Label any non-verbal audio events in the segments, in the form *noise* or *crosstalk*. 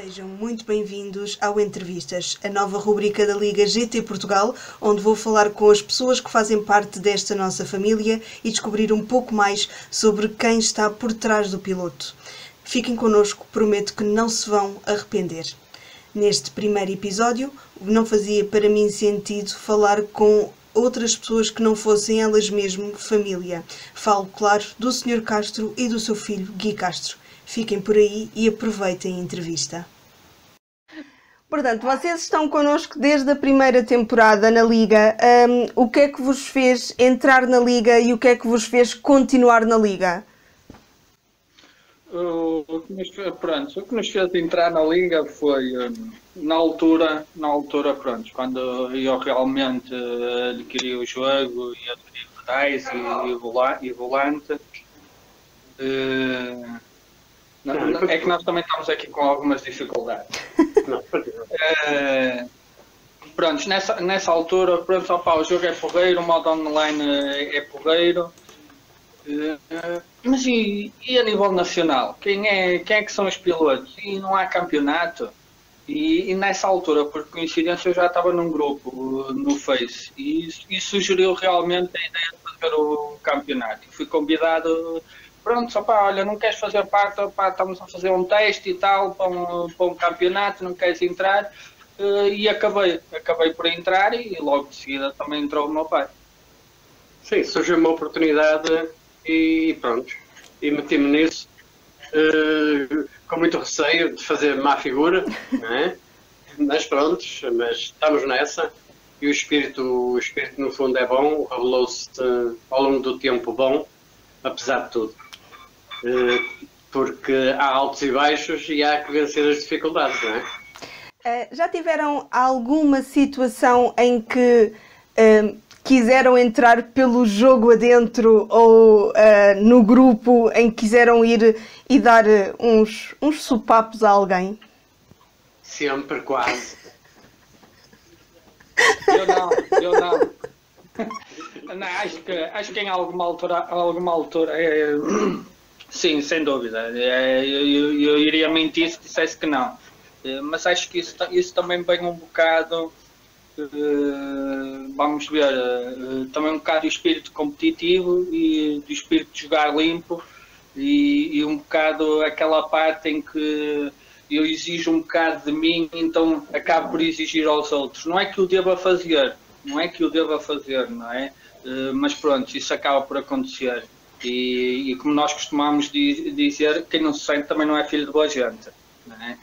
Sejam muito bem-vindos ao Entrevistas, a nova rubrica da Liga GT Portugal, onde vou falar com as pessoas que fazem parte desta nossa família e descobrir um pouco mais sobre quem está por trás do piloto. Fiquem connosco, prometo que não se vão arrepender. Neste primeiro episódio, não fazia para mim sentido falar com outras pessoas que não fossem elas mesmo família. Falo, claro, do Sr. Castro e do seu filho Gui Castro. Fiquem por aí e aproveitem a entrevista. Portanto, vocês estão connosco desde a primeira temporada na Liga. Um, o que é que vos fez entrar na Liga e o que é que vos fez continuar na Liga? O que nos, pronto, o que nos fez entrar na Liga foi na altura, na altura pronto, quando eu realmente adquiri o jogo e adquiri pedais e, e, volante. Uh, é que nós também estamos aqui com algumas dificuldades. Não, uh, pronto, nessa, nessa altura, pronto, opa, o jogo é porreiro, o modo online é porreiro. Uh, mas e, e, a nível nacional? Quem é, quem é que são os pilotos? E não há campeonato? E, e, nessa altura, por coincidência, eu já estava num grupo no Face e, e sugeriu realmente a ideia de fazer o campeonato. E fui convidado pronto, só pá, olha, não queres fazer parte, estamos a fazer um teste e tal para um, para um campeonato, não queres entrar? Uh, e acabei, acabei por entrar e, logo de seguida também entrou o meu pai. Sim, surgiu uma oportunidade e pronto, e meti-me nisso uh, com muito receio de fazer má figura, *laughs* não é? mas pronto, mas estamos nessa e o espírito, o espírito no fundo é bom, revelou-se ao longo do tempo bom, apesar de tudo. Eh, porque há altos e baixos e há que vencer as dificuldades, não é? Eh, já tiveram alguma situação em que uh, quiseram entrar pelo jogo adentro ou uh, no grupo em que quiseram ir e dar uns, uns sopapos a alguém? Sempre, quase. eu não, eu não. *laughs* não acho, que, acho que em alguma altura, alguma altura é, Sim, sem dúvida. É, eu, eu, eu iria mentir se dissesse que não. É, mas acho que isso, isso também vem um bocado, uh, vamos ver, uh, também um bocado do espírito competitivo e do espírito de jogar limpo e, e, um bocado aquela parte em que eu exijo um bocado de mim, então acabo por exigir aos outros. Não é que o deva fazer, não é que o deva fazer, não é? Uh, mas pronto, isso acaba por acontecer. E, e, como nós costumamos dizer, quem não se sente também não é filho de boa gente. É?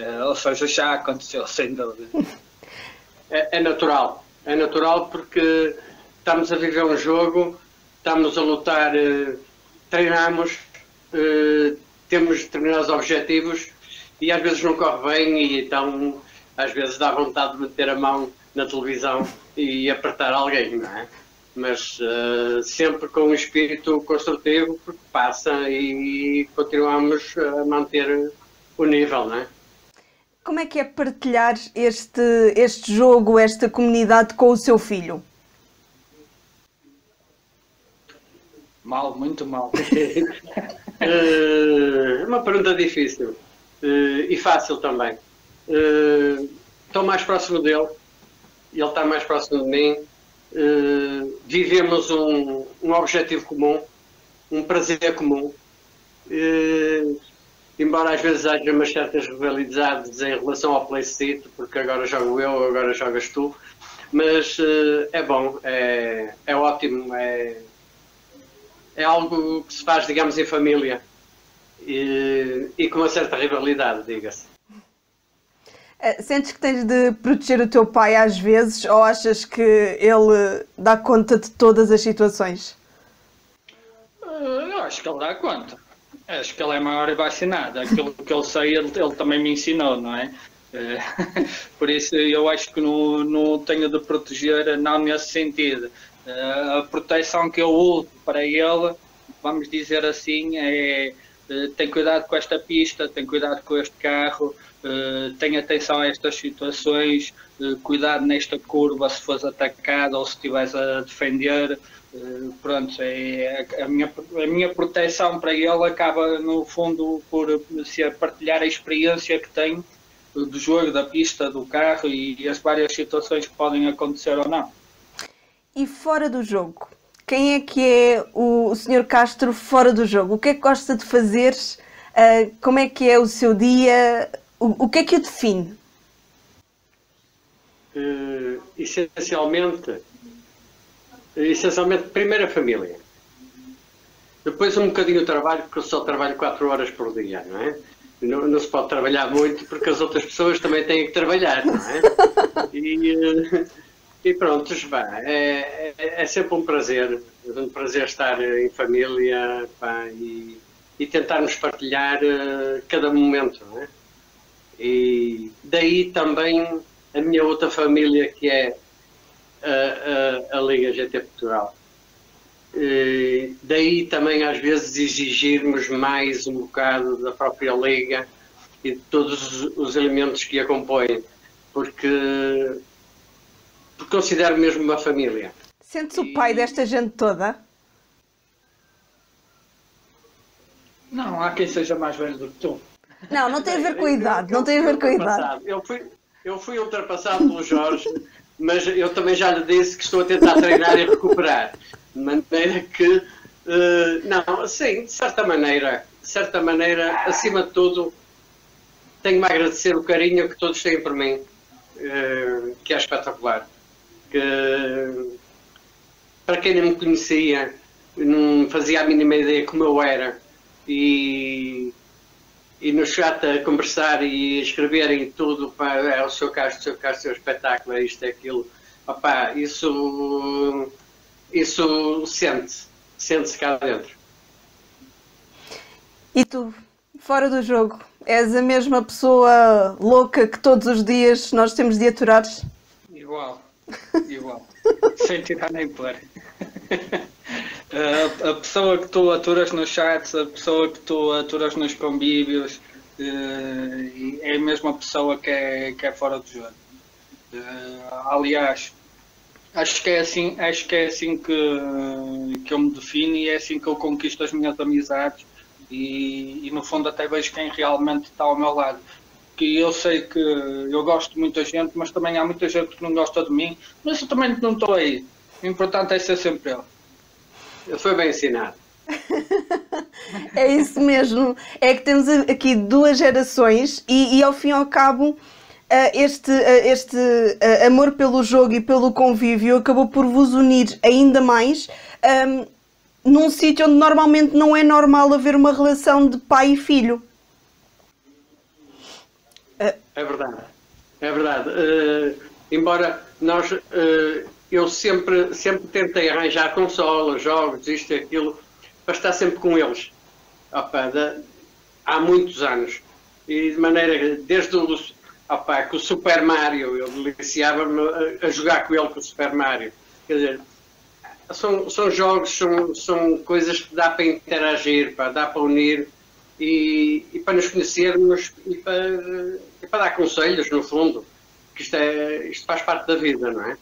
Uh, ou seja, já aconteceu, *laughs* sem dúvida. É, é, natural. É natural porque estamos a viver um jogo, estamos a lutar, uh, treinamos, uh, temos determinados objetivos e às vezes não corre bem e então às vezes dá vontade de meter a mão na televisão e apertar alguém, não é? Mas uh, sempre com um espírito construtivo, porque passa e continuamos a manter o nível, não é? Como é que é partilhar este, este jogo, esta comunidade com o seu filho? Mal, muito mal. uh, *laughs* *laughs* uma pergunta difícil uh, e fácil também. Estou mais próximo dele, ele está mais próximo de mim uh, vivemos um, um objetivo comum, um prazer comum. Uh, embora às vezes haja umas certas rivalidades em relação ao playset, porque agora jogo eu, agora jogas tu, mas uh, é bom, é, é ótimo, é, é algo que se faz, digamos, em família e, e com uma certa rivalidade, diga-se. Eh, sentes que tens de proteger o teu pai às vezes ou achas que ele dá conta de todas as situações? Eh, eu acho que ele dá conta. Acho que ele é maior e vacinado. Aquilo que ele sei, ele, ele também me ensinou, não é? Eh, *laughs* por isso eu acho que não, não tenho de proteger, não nesse sentido. A proteção que eu uso para ele, vamos dizer assim, é tem cuidado com esta pista, tem cuidado com este carro, uh, tem atenção a estas situações, uh, cuidado nesta curva se fores atacado ou se estiveres a defender. pronto, é, a, minha, a minha proteção para ele acaba no fundo por se partilhar a experiência que tenho do jogo, da pista, do carro e as várias situações que podem acontecer ou não. E fora do jogo, quem é que é o, o Sr. Castro fora do jogo? O que é que gosta de fazer? Uh, como é que é o seu dia? O, o que é que o define? Uh, essencialmente, essencialmente, primeiro a família. Depois um bocadinho o trabalho, porque eu só trabalho 4 horas por dia, não é? Não, não, se pode trabalhar muito porque as outras pessoas também têm que trabalhar, não é? E, uh, e pronto, é, é, é, sempre um prazer, um prazer estar em família pá, e, e tentarmos partilhar uh, cada momento. Né? E daí também a minha outra família que é a, a, a Liga GT Portugal. E daí também às vezes exigirmos mais um bocado da própria Liga e de todos os, os elementos que a compõem, porque porque considero mesmo uma família. Sentes e... o pai desta gente toda? Não, há quem seja mais velho do que tu. Não, não tem a ver com a idade, não tem a ver com a idade. Eu fui, eu fui ultrapassado pelo Jorge, mas eu também já lhe disse que estou a tentar treinar e recuperar. De maneira que, uh, não, sim, de certa maneira, de certa maneira, acima de tudo, tenho-me a agradecer o carinho que todos têm por mim, uh, que é espetacular que para quem não me conhecia, não fazia a mínima ideia como eu era e, e no chat a conversar e escreverem tudo para é o seu caso, o seu caso, o seu espetáculo, é isto, é aquilo. Opa, isso, isso sente, sente-se cá dentro. E tu, fora do jogo, és a mesma pessoa louca que todos os dias nós temos de aturar? Igual. Igual. *laughs* Sem tirar nem pôr. *laughs* A, pessoa que tu aturas nos chats, a pessoa que tu aturas nos convívios, uh, é a mesma pessoa que é, que é fora do jogo. Uh, aliás, acho que é assim, acho que é assim que, que eu me defino e é assim que eu conquisto as minhas amizades e, e no fundo até vejo quem realmente está ao meu lado que eu sei que eu gosto de muita gente, mas também há muita gente que não gosta de mim, mas eu também não estou aí. O importante é ser sempre eu. Eu fui bem ensinado. *laughs* é isso mesmo. É que temos aqui duas gerações e, e ao fim e ao cabo eh, este, eh, este eh, amor pelo jogo e pelo convívio acabou por vos unir ainda mais um, ehm, num sítio onde normalmente não é normal haver uma relação de pai e filho. É verdade, é verdade. Uh, embora nós, uh, eu sempre, sempre tentei arranjar consolas, jogos, isto e aquilo, para estar sempre com eles. Opa, de, há muitos anos. E de maneira, desde o, opa, com o Super Mario, eu deliciava-me a, a, jogar com ele com o Super Mario. Quer dizer, são, são jogos, são, são coisas que dá para interagir, pá, dá para unir e, e para nos conhecermos e para, e para dar conselhos, no fundo, que isto, é, isto faz parte da vida, não é?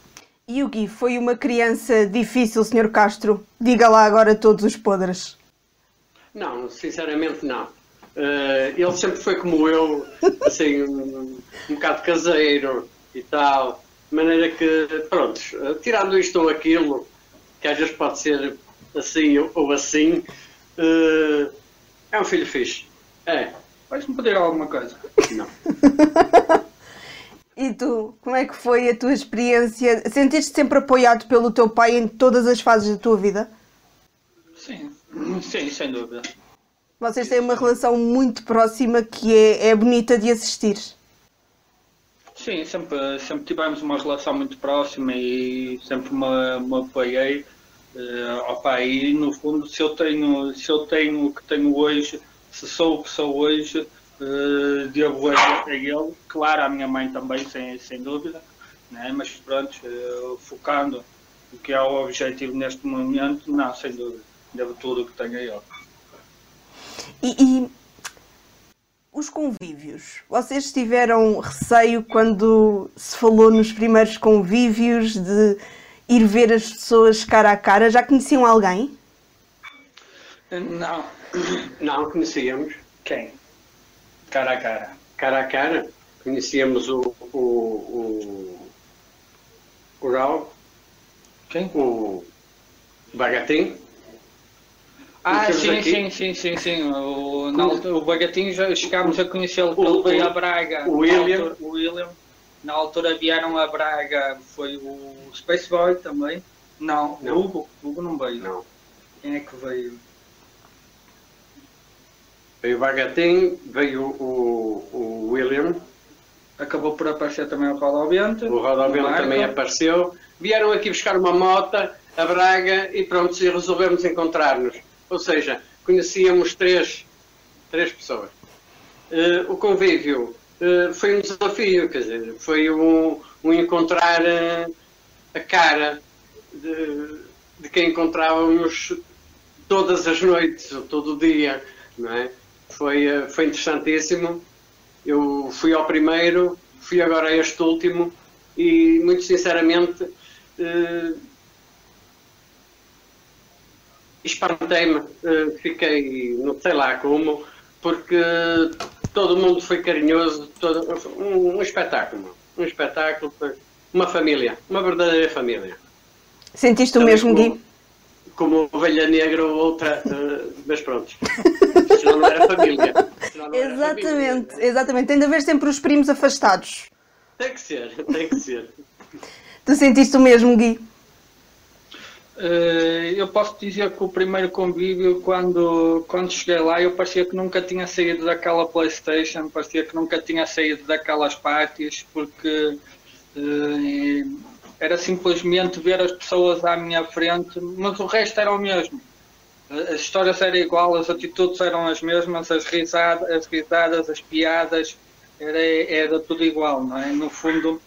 E o Gui foi uma criança difícil, Sr. Castro? Diga lá agora todos os podres. Não, sinceramente não. Uh, ele sempre foi como eu, assim, um, um bocado caseiro e tal, de maneira que, pronto, tirando isto ou aquilo, que às vezes pode ser assim ou assim, uh, é um filho fixe. É. Vais-me pedir alguma coisa? Não. *laughs* e tu, como é que foi a tua experiência? Sentiste sempre apoiado pelo teu pai em todas as fases da tua vida? Sim, sim, sem dúvida. Vocês têm uma relação muito próxima que é, é bonita de assistir. Sim, sempre, sempre tivemos uma relação muito próxima e sempre me, me apoiei. Uh, opa, e no fundo, se eu tenho, se eu tenho o que tenho hoje, se sou o que sou hoje, uh, devo a, a ele, claro, a minha mãe também, sem, sem dúvida, né? mas pronto, uh, focando o que é o objetivo neste momento, não, sem dúvida, devo tudo o que tenho a ele. E, e, os convívios? Vocês tiveram receio quando se falou nos primeiros convívios de ir ver as pessoas cara a cara? Já conheciam alguém? Não. Não, conhecíamos. Quem? Cara a cara. Cara a cara. Conhecíamos o, o, o, o Raul. Quem? O Bagatim. Ah, sim, sim, sim, sim, sim. O, na altura, o Bagatinho já chegámos a conhecê-lo, ele veio a Braga. O William. Na altura, o William. Na altura vieram a Braga, foi o Space Boy também. Não, Não. o Hugo. O Hugo não veio. Não. Quem é que veio? Veio o Bagatim, veio o, o William. Acabou por aparecer também o Rodovento. O Marco. também apareceu. Vieram aqui buscar uma mota a Braga e pronto, e resolvemos encontrar-nos. Ou seja, conhecíamos três, três pessoas. Eh, o convívio eh, foi um desafio, quer dizer, foi um, um encontrar eh, a cara de, de quem encontrávamos todas as noites, ou todo o dia, não é? Foi, eh, foi interessantíssimo. Eu fui ao primeiro, fui agora a este último e, muito sinceramente, eh, espantei-me. Eh, fiquei, não sei lá como, porque todo mundo foi carinhoso, todo, um, um espetáculo, um espetáculo, uma família, uma verdadeira família. Sentiste o Também mesmo, como- Gui? Como ovelha negra ou outra, eh, mas pronto. *laughs* Senão não era família. Não Exatamente, família. exatamente. Tem de haver sempre os primos afastados. Tem que ser, tem que ser. Tu sentiste o mesmo, Gui? Eh, eu posso dizer que o primeiro convívio, quando, quando cheguei lá, eu parecia que nunca tinha saído daquela Playstation, parecia que nunca tinha saído daquelas parties, porque eh, era simplesmente ver as pessoas à minha frente, mas o resto era o mesmo. As histórias eram igual, as atitudes eram as mesmas, as risadas, as, risadas, as piadas, era, era tudo igual, não é? No fundo,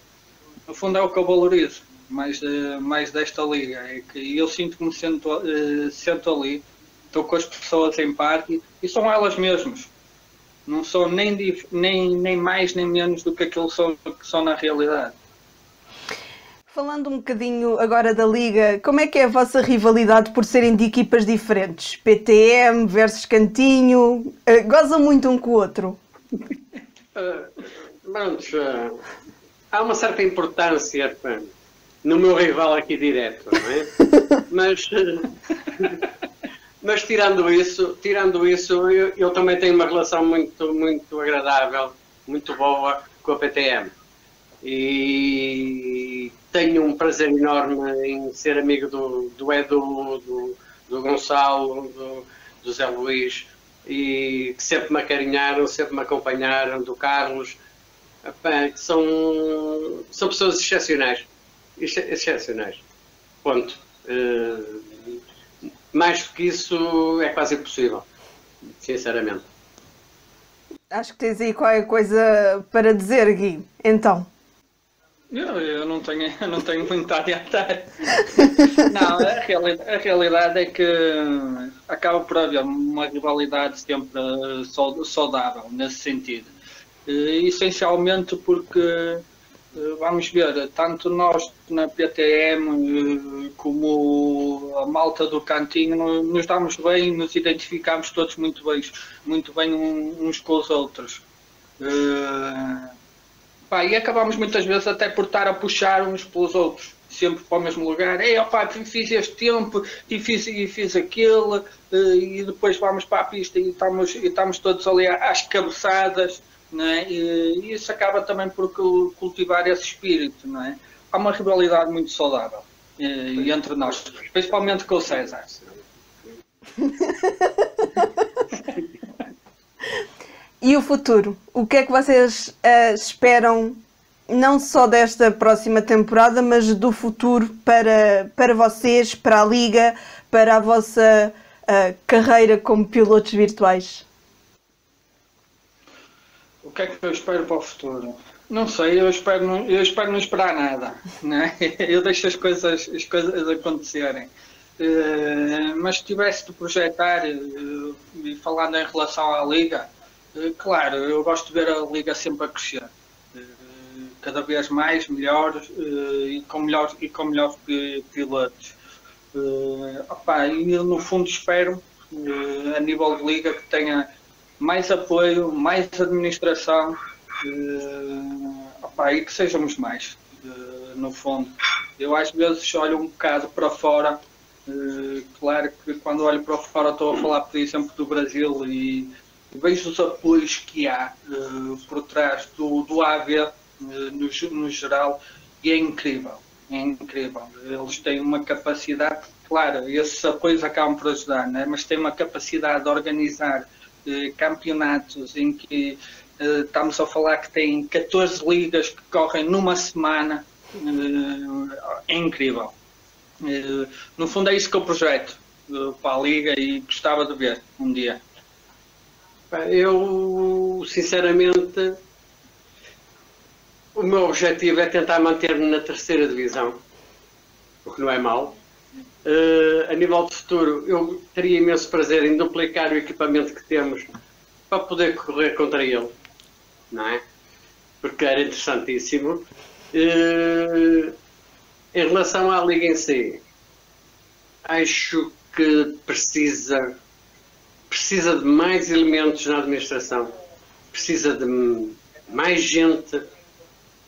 no fundo é o que eu valorizo mais, eh, mais desta liga. É que eu sinto que me sento, eh, sento ali, estou com as pessoas em parte e são elas mesmas. Não são nem, nem, nem mais nem menos do que aquilo são, que são na realidade. Falando um bocadinho agora da Liga, como é que é a vossa rivalidade por serem de equipas diferentes? PTM versus Cantinho, eh, gozam muito um com o outro. Uh, pronto, uh, há uma certa importância pá, no meu rival aqui direto, não é? *laughs* Mas, uh, *laughs* mas tirando isso, tirando isso eu, eu também tenho uma relação muito, muito agradável, muito boa com a PTM. E tenho um prazer enorme em ser amigo do, do Edu, do, do Gonçalo, do, do Zé Luís, e que sempre me acarinharam, sempre me acompanharam, do Carlos, que são, são pessoas excepcionais. Ex- Excepcionais. Ponto. Eh, mais do que isso é quase impossível, sinceramente. Acho que tens aí qualquer coisa para dizer, Gui. Então, Eu, eu não tenho, *laughs* eu não tenho muito a adiantar. Não, a realidade, a realidade é que acaba por haver uma rivalidade sempre eh, sau- saudável nesse sentido. Eh, Essencialmente porque, eh, vamos ver, tanto nós na PTM eh, como a malta do cantinho no- nos damos bem, nos identificamos todos muito bem, muito bem uns com os outros. Pá, e acabamos muitas vezes até por estar a puxar uns pelos outros, sempre para o mesmo lugar. Ei, opá, fiz este tempo e fiz, e fiz aquilo, eh, e depois vamos para a pista e estamos, e estamos todos ali às cabeçadas, não é? e, isso acaba também por cul- cultivar esse espírito. Não é? Há uma rivalidade muito saudável eh, entre nós, principalmente com o César. *laughs* e o futuro? O que é que vocês eh, esperam, não só desta próxima temporada, mas do futuro para, para vocês, para a Liga, para a vossa eh, carreira como pilotos virtuais? O que é que eu espero para o futuro? Não sei, eu espero não, eu espero não esperar nada. Né? *laughs* Eu deixo as coisas, as coisas acontecerem. Uh, mas se tivesse de projetar, uh, falando em relação à Liga, uh, claro, eu gosto de ver a Liga sempre a crescer. cada vez mais, melhor e com melhores, e com melhores pilotos. Opa, e no fundo espero, a nível de Liga, que tenha mais apoio, mais administração opa, e que sejamos mais, no fundo. Eu às vezes olho um bocado para fora eh, claro que quando olho para fora estou a falar, por exemplo, do Brasil e vejo os apoios que há uh, por trás do, do AV uh, no, no, geral e é incrível. É incrível. Eles têm uma capacidade, claro, esses apoios acabam por ajudar, né? mas têm uma capacidade de organizar campeonatos em que estamos a falar que tem 14 ligas que correm numa semana. é incrível eh, no fundo é isso que eu projeto eh, para a Liga e gostava de ver um dia. Eu, sinceramente, o meu objetivo é tentar manter-me na terceira divisão, o que não é mau. Uh, a nível de futuro, eu teria imenso prazer em duplicar o equipamento que temos para poder correr contra ele, não é? Porque era interessantíssimo. Uh, em relação à Liga em si, acho que precisa, precisa de mais elementos na administração, precisa de mais gente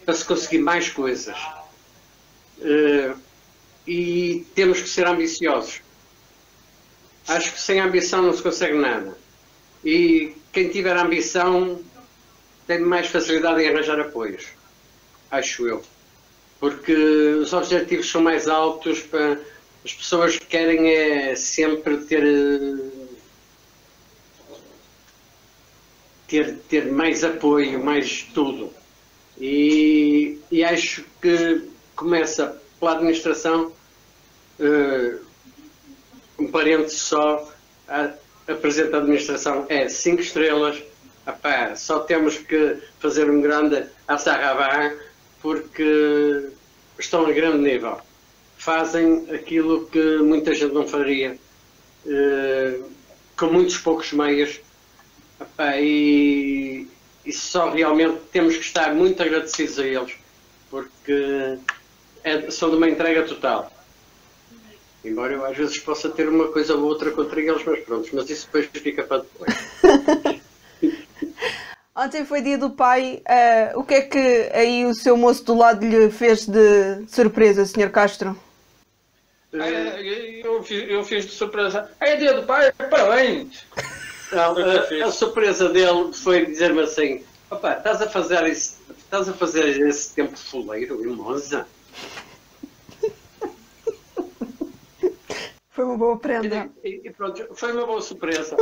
para se conseguir mais coisas. Uh, e temos que ser ambiciosos. Acho que sem ambição não se consegue nada. E quem tiver ambição tem mais facilidade em arranjar apoios. Acho eu porque os objetivos são mais altos para as pessoas querem é sempre ter ter, ter mais apoio, mais tudo. E, e acho que começa pela administração, uh, um parente só, a, a administração é 5 estrelas, Epá, só temos que fazer um grande assarrabá porque estão a grande nível. Fazem aquilo que muita gente não faria, eh, com muitos poucos meios. E, e, só realmente temos que estar muito agradecidos a eles, porque é, são de uma entrega total. Embora eu às vezes possa ter uma coisa ou outra contra eles, mas pronto, mas isso depois fica para depois. *laughs* Ontem foi dia do pai. Uh, o que é que aí o seu moço do lado lhe fez de surpresa, Sr. Castro? É, eu, fiz, eu fiz de surpresa. É dia do pai, parabéns! *laughs* Não, a, a, surpresa dele foi dizer-me assim: Opa, estás a fazer isso, estás a fazer esse tempo fuleiro em Monza? *laughs* Foi uma boa prenda. E, e, pronto, foi uma boa surpresa,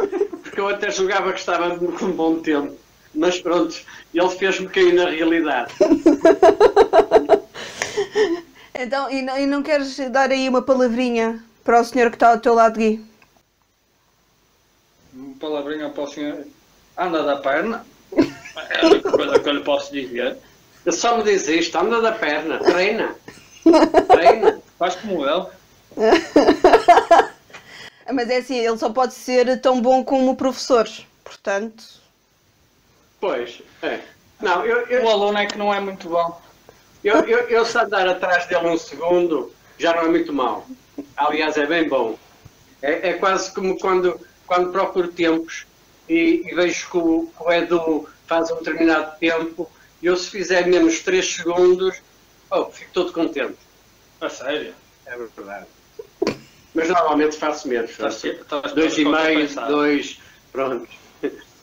porque eu até julgava que estava com um bom tempo mas pronto, ele fez-me cair na realidade. *laughs* então, e não, e não queres dar aí uma palavrinha para o senhor que está ao teu lado, Gui? Palavrinha para o senhor. Anda da perna. É a única coisa que eu lhe posso dizer. Eu só me diz isto, anda da perna, treina. *laughs* Treina. Faz como ele. *laughs* Mas é assim, ele só pode ser tão bom como professores. Portanto, Pois, é. Não, eu, eu, o aluno é que não é muito bom. Eu, eu, eu se andar atrás dele um segundo, já não é muito mal. Aliás, é bem bom. É, é quase como quando, quando procuro tempos e, e vejo que o, que o Edu faz um determinado tempo e eu se fizer menos 3 segundos, oh, fico todo contente. A sério? É verdade. Mas normalmente faço menos. Dois e meio, dois, pronto.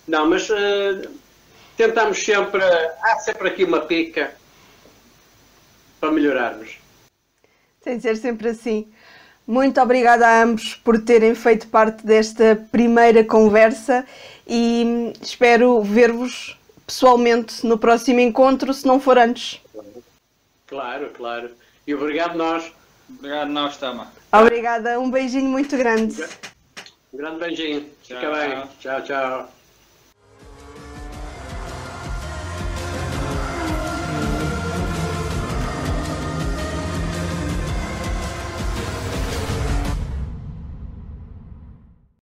Não, mas uh, tentamos sempre, há sempre aqui uma pica para melhorarmos. Tem de ser sempre assim. Muito obrigada a ambos por terem feito parte desta primeira conversa e espero ver-vos pessoalmente no próximo encontro, se não for antes. Claro, claro. E obrigado nós. Obrigado nós, Tama. Obrigada, um beijinho muito grande. Um grande beijinho. Fica bem. Tchau, tchau.